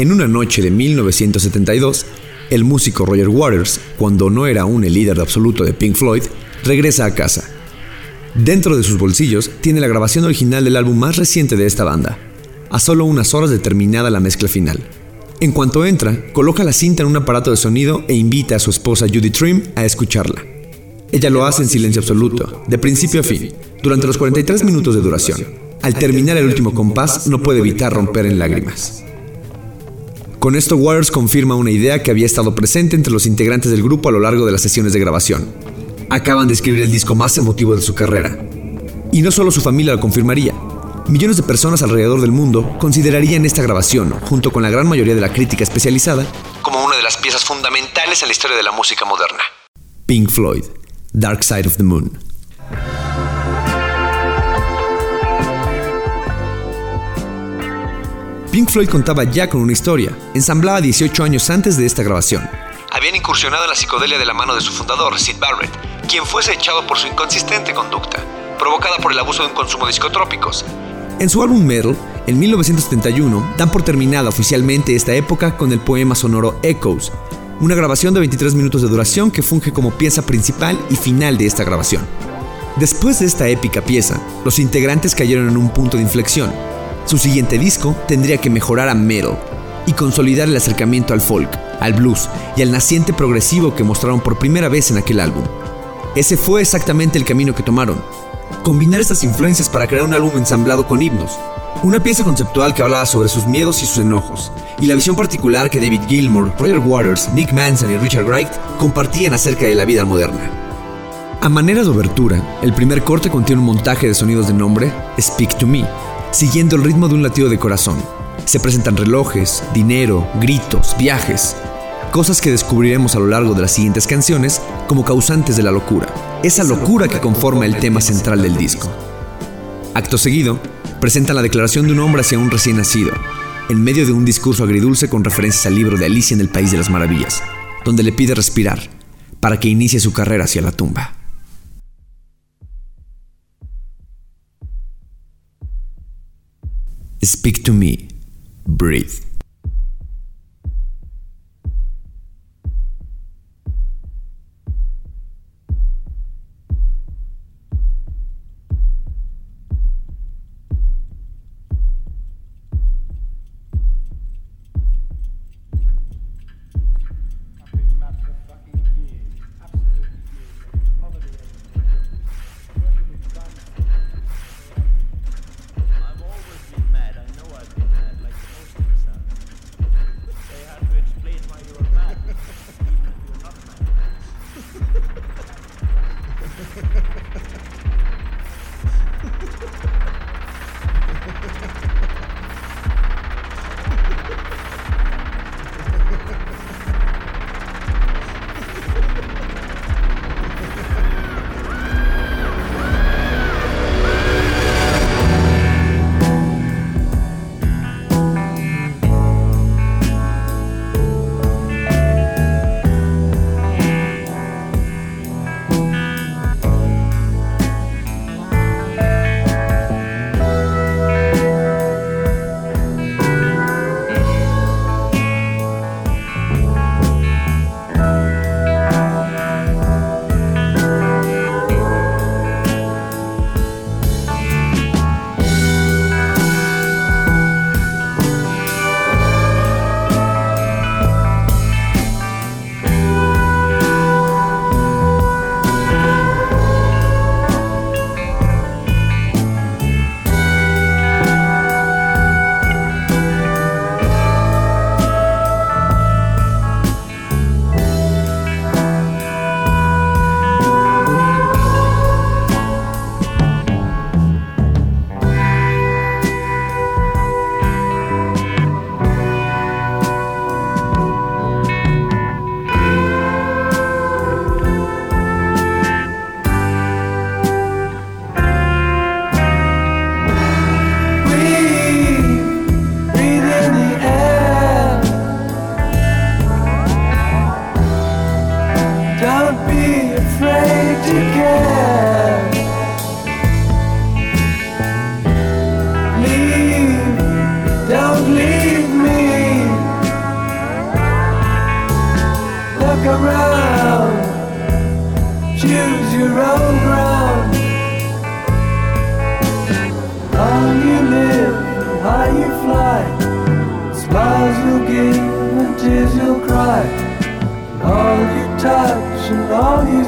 En una noche de 1972, el músico Roger Waters, cuando no era aún el líder absoluto de Pink Floyd, regresa a casa. Dentro de sus bolsillos tiene la grabación original del álbum más reciente de esta banda, a solo unas horas de terminada la mezcla final. En cuanto entra, coloca la cinta en un aparato de sonido e invita a su esposa Judy Trim a escucharla. Ella lo hace en silencio absoluto, de principio a fin, durante los 43 minutos de duración. Al terminar el último compás, no puede evitar romper en lágrimas. Con esto Waters confirma una idea que había estado presente entre los integrantes del grupo a lo largo de las sesiones de grabación. Acaban de escribir el disco más emotivo de su carrera. Y no solo su familia lo confirmaría. Millones de personas alrededor del mundo considerarían esta grabación, junto con la gran mayoría de la crítica especializada, como una de las piezas fundamentales en la historia de la música moderna. Pink Floyd, Dark Side of the Moon. Pink Floyd contaba ya con una historia, ensamblada 18 años antes de esta grabación. Habían incursionado en la psicodelia de la mano de su fundador, Sid Barrett, quien fuese echado por su inconsistente conducta, provocada por el abuso de un consumo de psicotrópicos. En su álbum Metal, en 1971, dan por terminada oficialmente esta época con el poema sonoro Echoes, una grabación de 23 minutos de duración que funge como pieza principal y final de esta grabación. Después de esta épica pieza, los integrantes cayeron en un punto de inflexión, su siguiente disco tendría que mejorar a metal y consolidar el acercamiento al folk, al blues y al naciente progresivo que mostraron por primera vez en aquel álbum. Ese fue exactamente el camino que tomaron. Combinar estas influencias para crear un álbum ensamblado con himnos, una pieza conceptual que hablaba sobre sus miedos y sus enojos, y la visión particular que David Gilmour, Roger Waters, Nick Manson y Richard Wright compartían acerca de la vida moderna. A manera de obertura, el primer corte contiene un montaje de sonidos de nombre Speak to Me, siguiendo el ritmo de un latido de corazón. Se presentan relojes, dinero, gritos, viajes, cosas que descubriremos a lo largo de las siguientes canciones como causantes de la locura, esa locura que conforma el tema central del disco. Acto seguido, presentan la declaración de un hombre hacia un recién nacido, en medio de un discurso agridulce con referencias al libro de Alicia en el País de las Maravillas, donde le pide respirar para que inicie su carrera hacia la tumba. Speak to me. Breathe.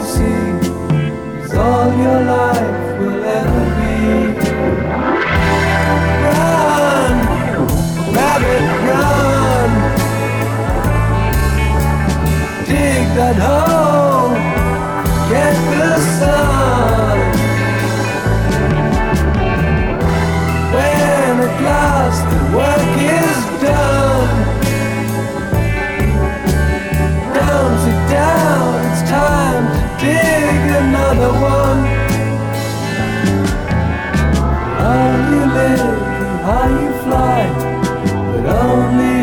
See is all your life will ever be. Run, rabbit, run. Dig that hole, how you fly, but only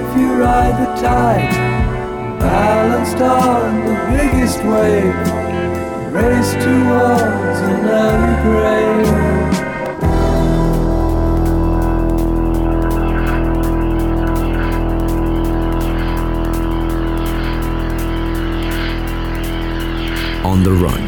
if you ride the tide. Balanced on the biggest wave, race towards an early grave. On the Run.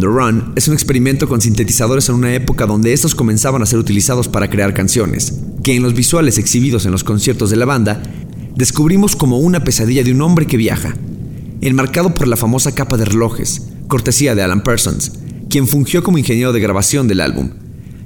The Run es un experimento con sintetizadores en una época donde estos comenzaban a ser utilizados para crear canciones, que en los visuales exhibidos en los conciertos de la banda, descubrimos como una pesadilla de un hombre que viaja, enmarcado por la famosa capa de relojes, cortesía de Alan Parsons, quien fungió como ingeniero de grabación del álbum.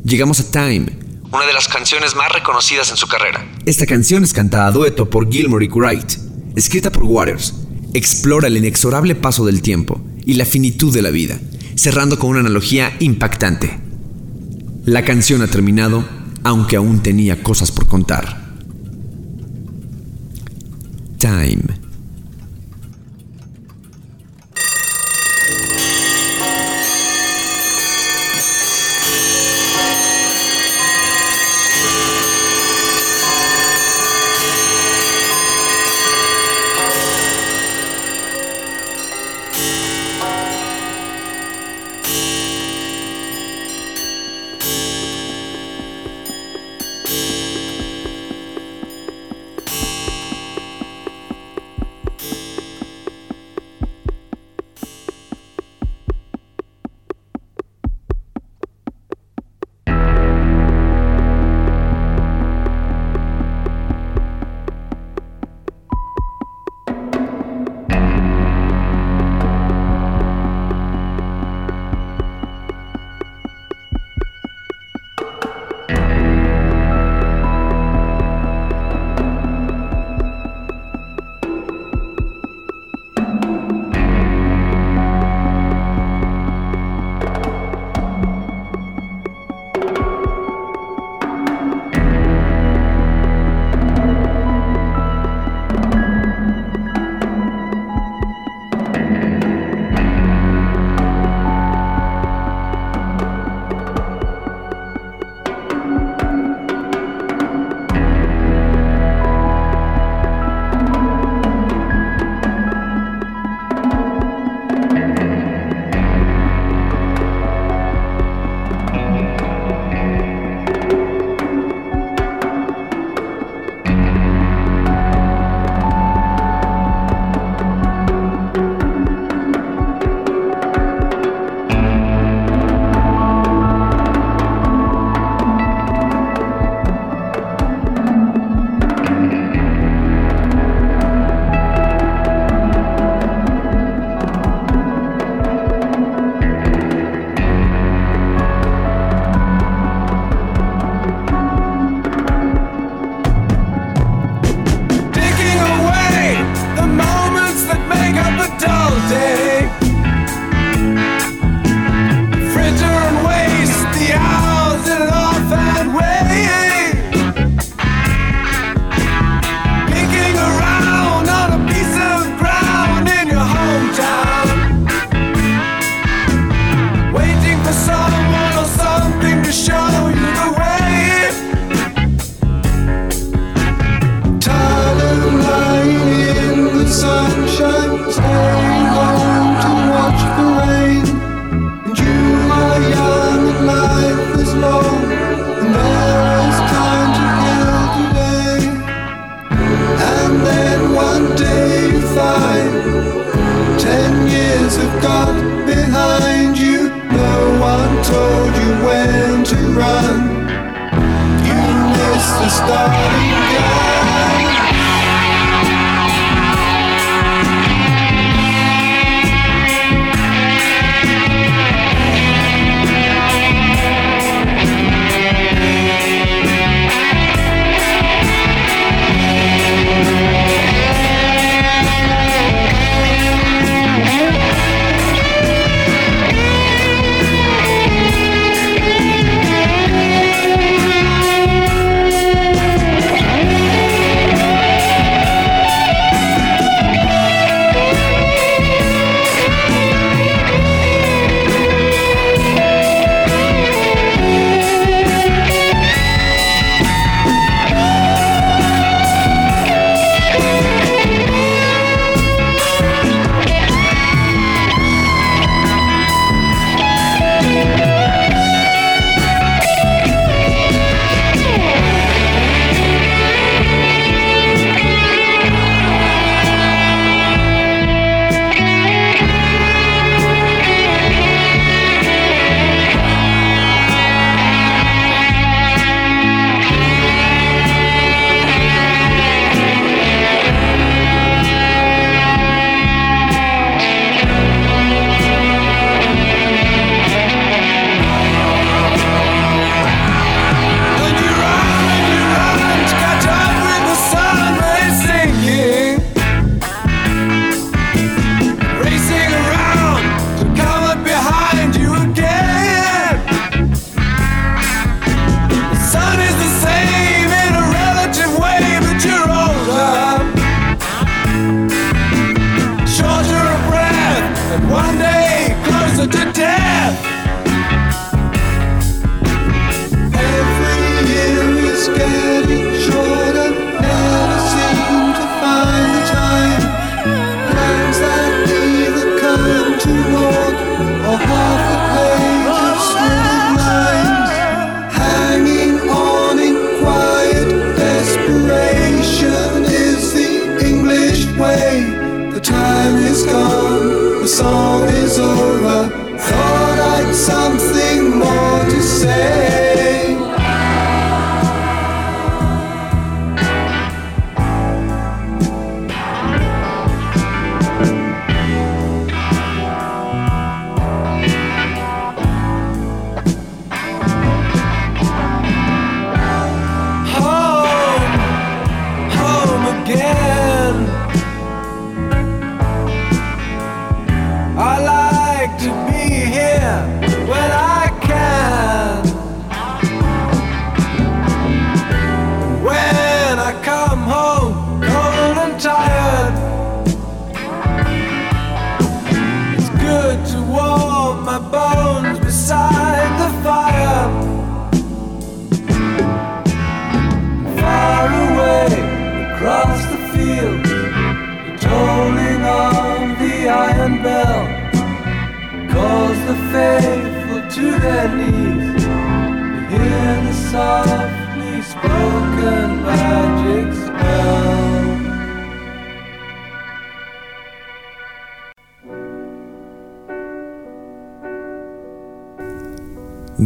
Llegamos a Time, una de las canciones más reconocidas en su carrera. Esta canción es cantada a dueto por Gilmore y Wright, escrita por Waters. Explora el inexorable paso del tiempo y la finitud de la vida, cerrando con una analogía impactante. La canción ha terminado, aunque aún tenía cosas por contar. Time.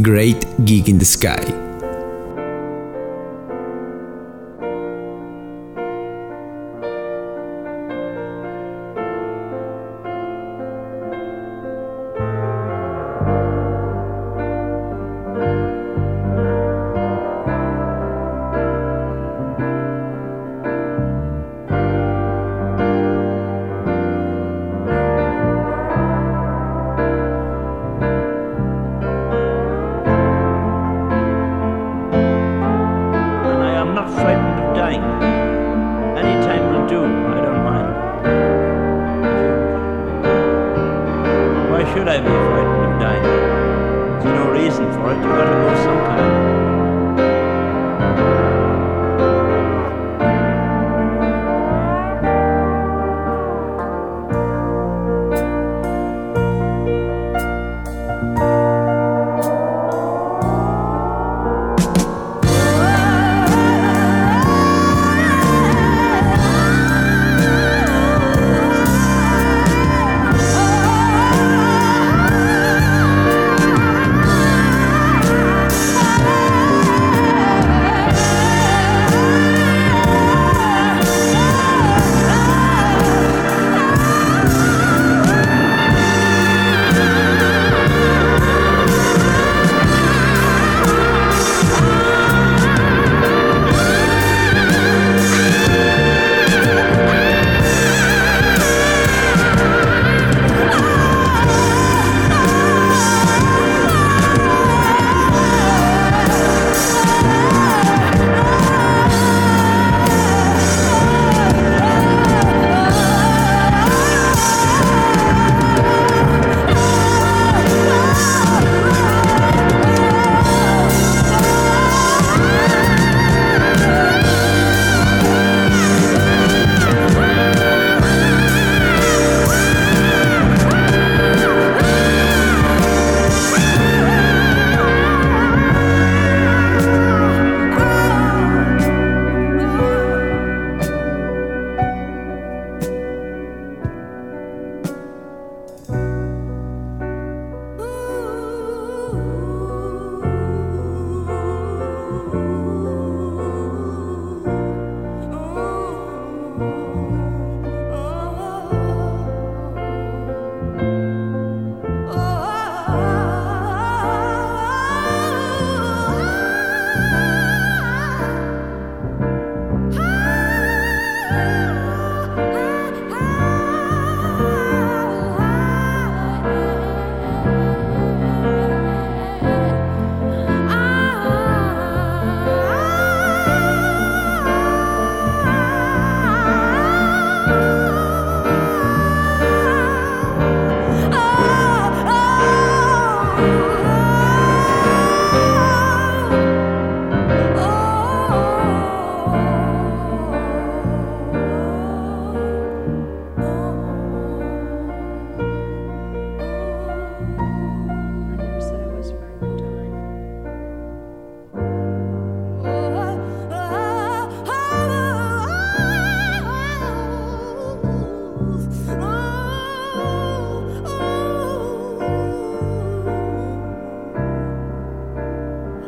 Great gig in the Sky. should I be afraid when you're dying? There's no reason for it. You've got to go sometime.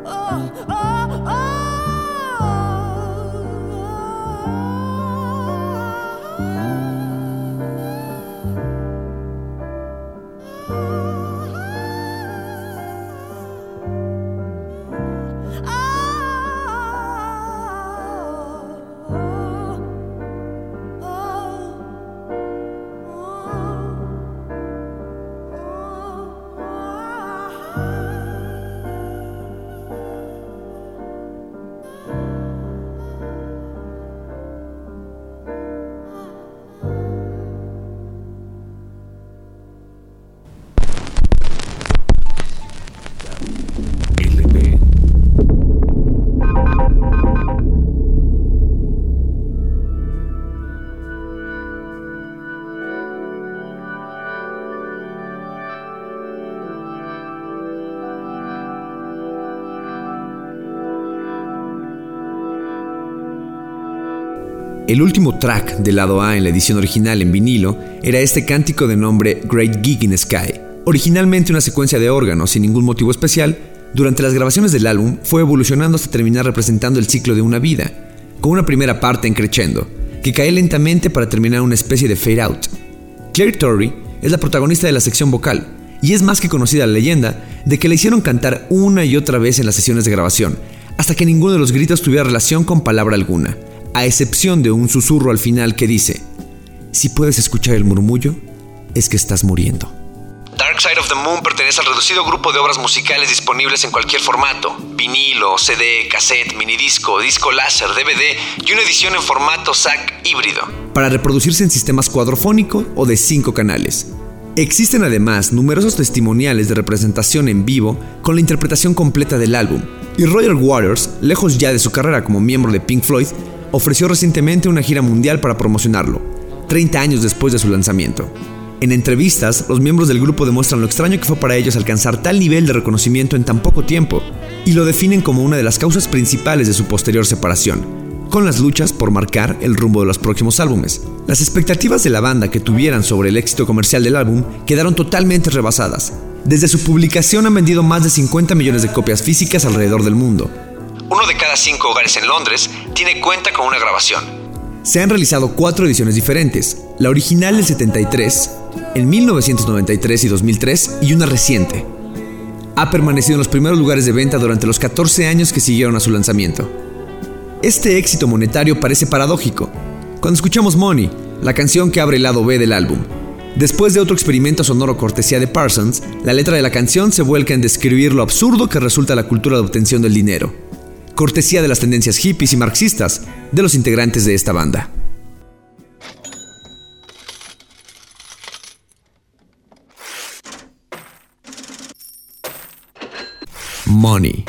oh, oh, oh. El último track del lado A en la edición original en vinilo era este cántico de nombre Great Gig in Sky. Originalmente una secuencia de órganos sin ningún motivo especial, durante las grabaciones del álbum fue evolucionando hasta terminar representando el ciclo de una vida, con una primera parte en crescendo, que cae lentamente para terminar una especie de fade out. Claire Torrey es la protagonista de la sección vocal, y es más que conocida la leyenda de que la hicieron cantar una y otra vez en las sesiones de grabación, hasta que ninguno de los gritos tuviera relación con palabra alguna a excepción de un susurro al final que dice, si puedes escuchar el murmullo, es que estás muriendo. Dark Side of the Moon pertenece al reducido grupo de obras musicales disponibles en cualquier formato, vinilo, CD, cassette, minidisco, disco láser, DVD y una edición en formato SAC híbrido. Para reproducirse en sistemas cuadrofónico o de cinco canales. Existen además numerosos testimoniales de representación en vivo con la interpretación completa del álbum, y Roger Waters, lejos ya de su carrera como miembro de Pink Floyd, ofreció recientemente una gira mundial para promocionarlo, 30 años después de su lanzamiento. En entrevistas, los miembros del grupo demuestran lo extraño que fue para ellos alcanzar tal nivel de reconocimiento en tan poco tiempo, y lo definen como una de las causas principales de su posterior separación, con las luchas por marcar el rumbo de los próximos álbumes. Las expectativas de la banda que tuvieran sobre el éxito comercial del álbum quedaron totalmente rebasadas. Desde su publicación han vendido más de 50 millones de copias físicas alrededor del mundo, uno de cada cinco hogares en Londres tiene cuenta con una grabación. Se han realizado cuatro ediciones diferentes, la original del 73, en 1993 y 2003 y una reciente. Ha permanecido en los primeros lugares de venta durante los 14 años que siguieron a su lanzamiento. Este éxito monetario parece paradójico. Cuando escuchamos Money, la canción que abre el lado B del álbum, Después de otro experimento sonoro cortesía de Parsons, la letra de la canción se vuelca en describir lo absurdo que resulta la cultura de obtención del dinero cortesía de las tendencias hippies y marxistas de los integrantes de esta banda. Money.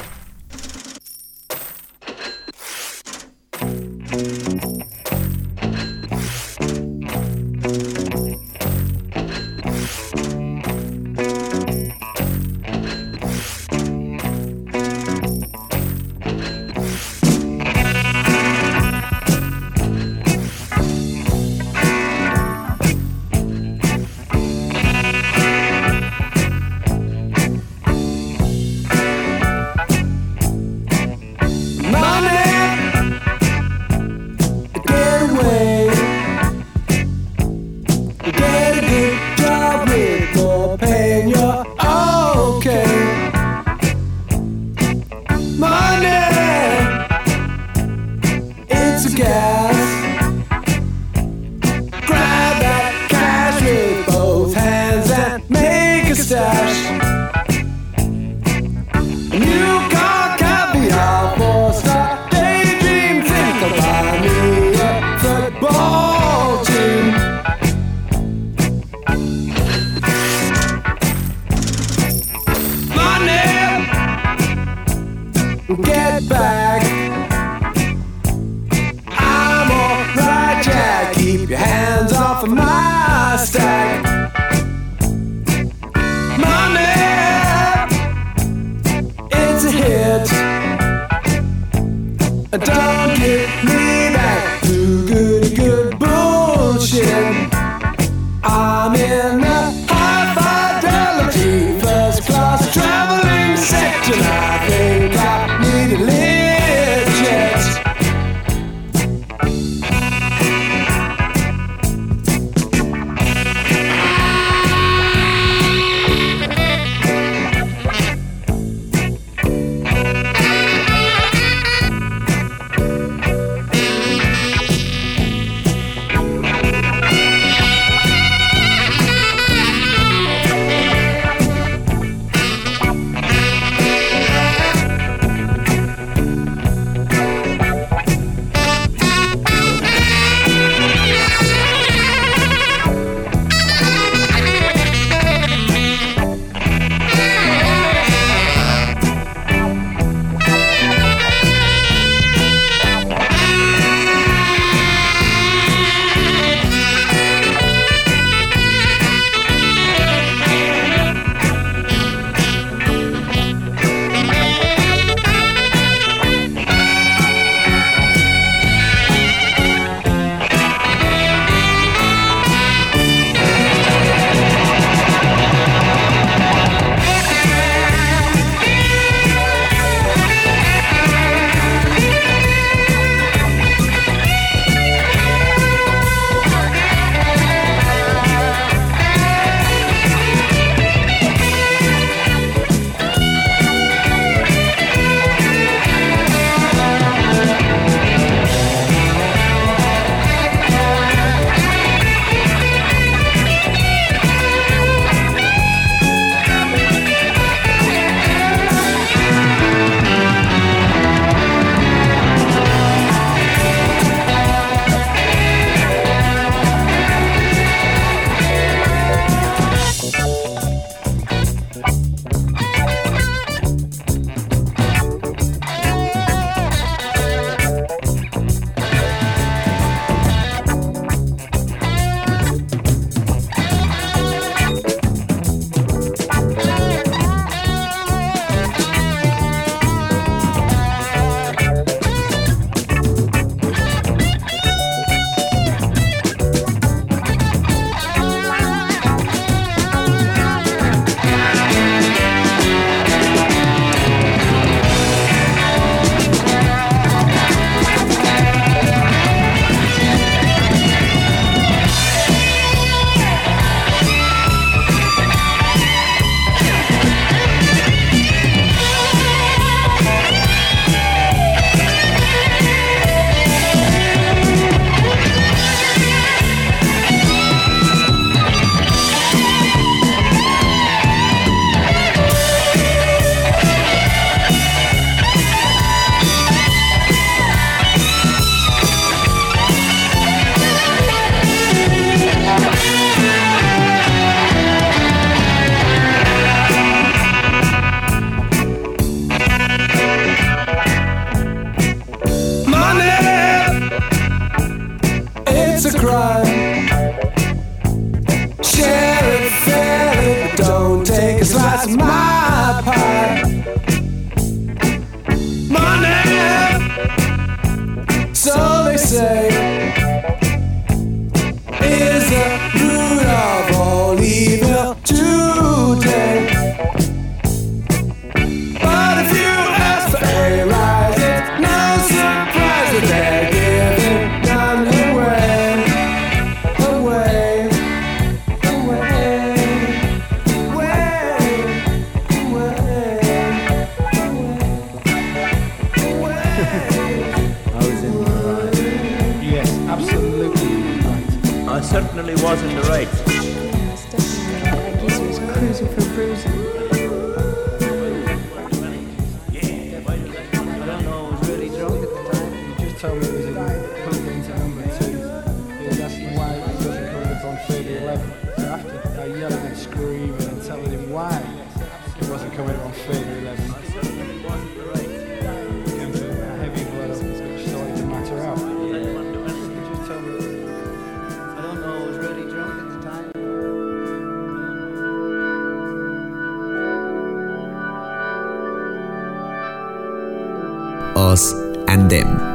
Them.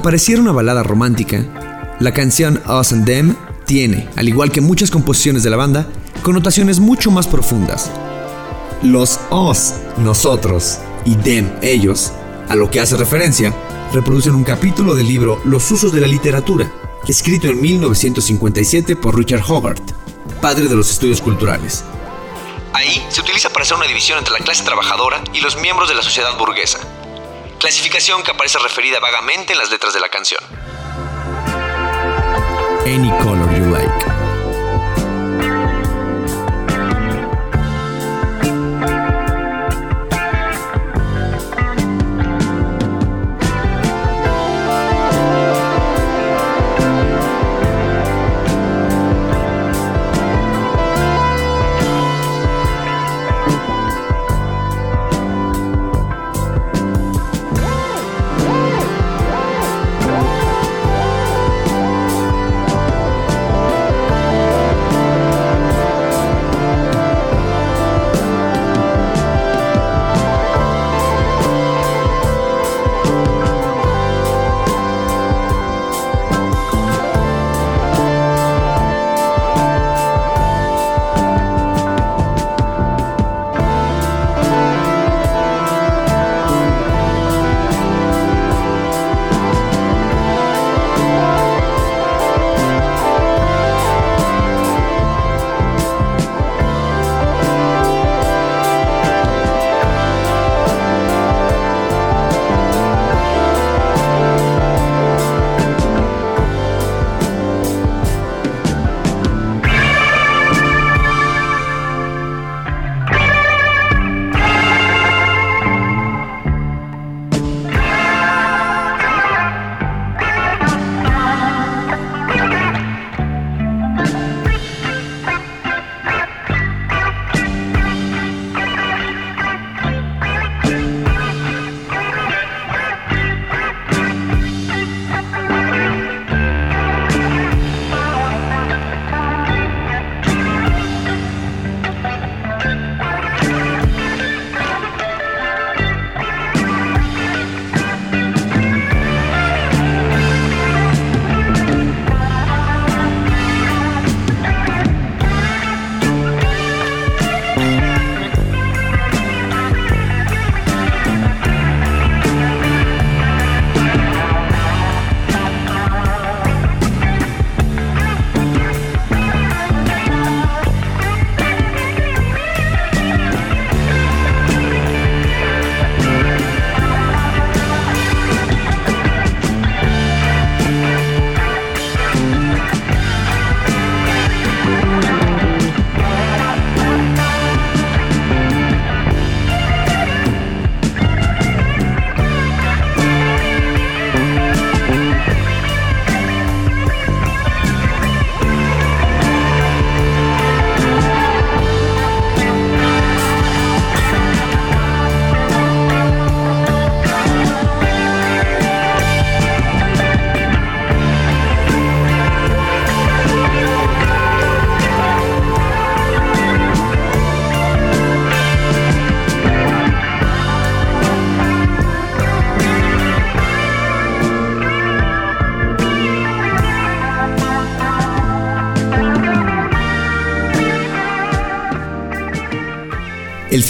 Aunque pareciera una balada romántica, la canción Us and Them tiene, al igual que muchas composiciones de la banda, connotaciones mucho más profundas. Los Us, nosotros, y Them, ellos, a lo que hace referencia, reproducen un capítulo del libro Los usos de la literatura, escrito en 1957 por Richard Hogarth, padre de los estudios culturales. Ahí se utiliza para hacer una división entre la clase trabajadora y los miembros de la sociedad burguesa, clasificación que aparece referida vagamente en las letras de la canción.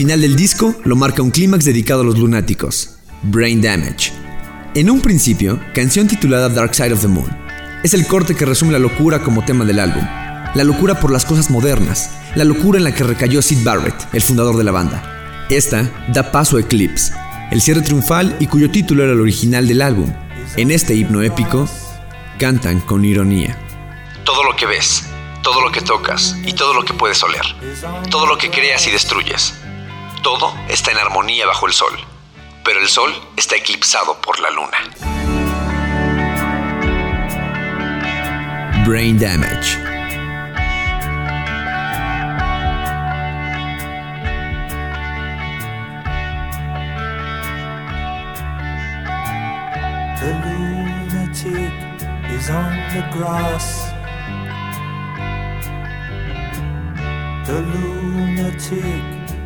Final del disco lo marca un clímax dedicado a los lunáticos, Brain Damage. En un principio, canción titulada Dark Side of the Moon. Es el corte que resume la locura como tema del álbum. La locura por las cosas modernas, la locura en la que recayó Sid Barrett, el fundador de la banda. Esta da paso a Eclipse, el cierre triunfal y cuyo título era el original del álbum. En este himno épico, cantan con ironía. Todo lo que ves, todo lo que tocas y todo lo que puedes oler, todo lo que creas y destruyes, todo está en armonía bajo el sol, pero el sol está eclipsado por la luna. Brain Damage. The lunatic is on the grass. The lunatic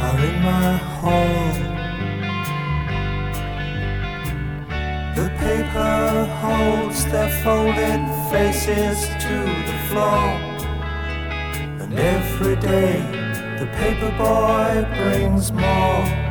are in my hall. The paper holds their folded faces to the floor. And every day the paper boy brings more.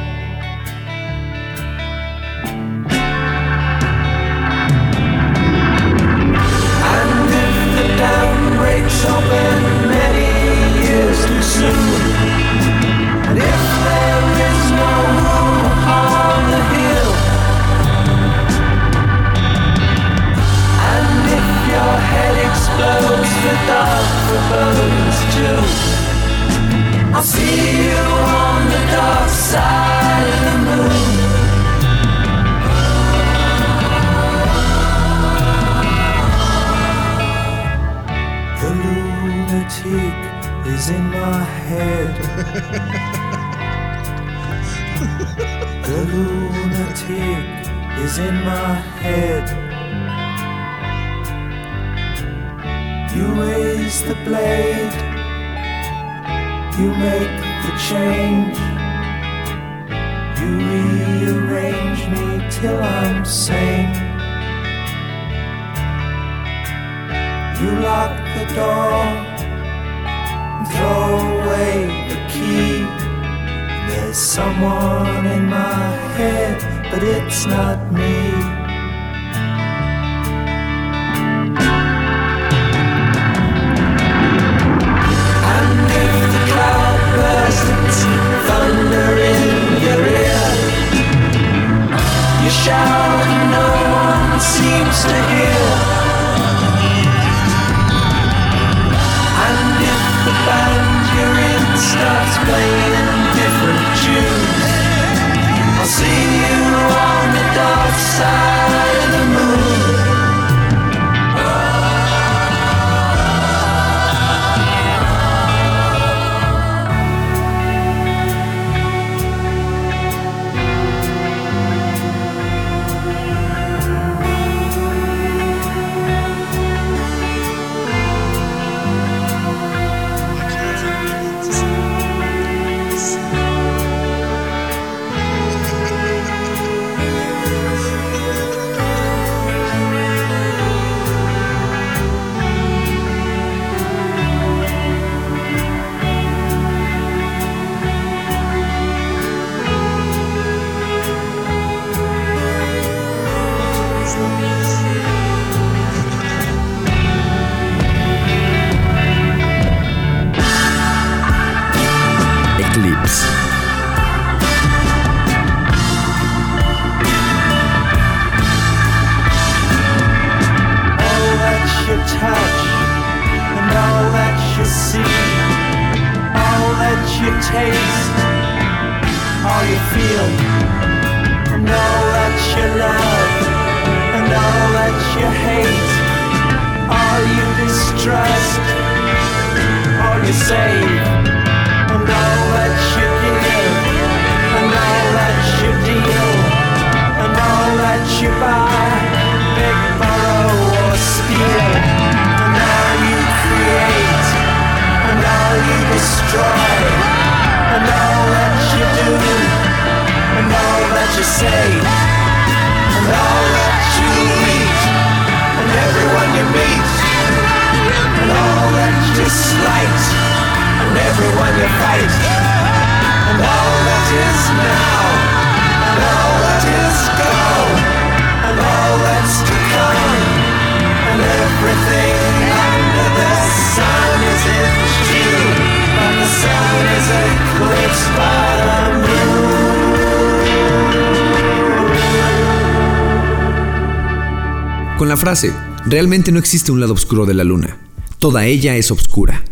Con la frase, realmente no existe un lado oscuro de la luna, toda ella es oscura.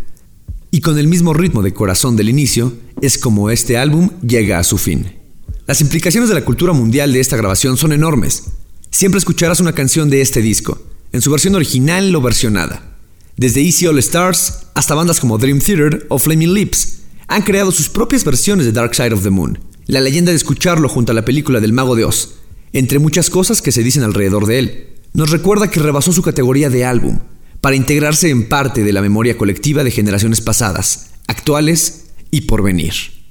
Y con el mismo ritmo de corazón del inicio, es como este álbum llega a su fin. Las implicaciones de la cultura mundial de esta grabación son enormes. Siempre escucharás una canción de este disco, en su versión original o versionada. Desde Easy All Stars hasta bandas como Dream Theater o Flaming Lips han creado sus propias versiones de Dark Side of the Moon. La leyenda de escucharlo junto a la película del Mago de Oz, entre muchas cosas que se dicen alrededor de él, nos recuerda que rebasó su categoría de álbum para integrarse en parte de la memoria colectiva de generaciones pasadas, actuales y por venir.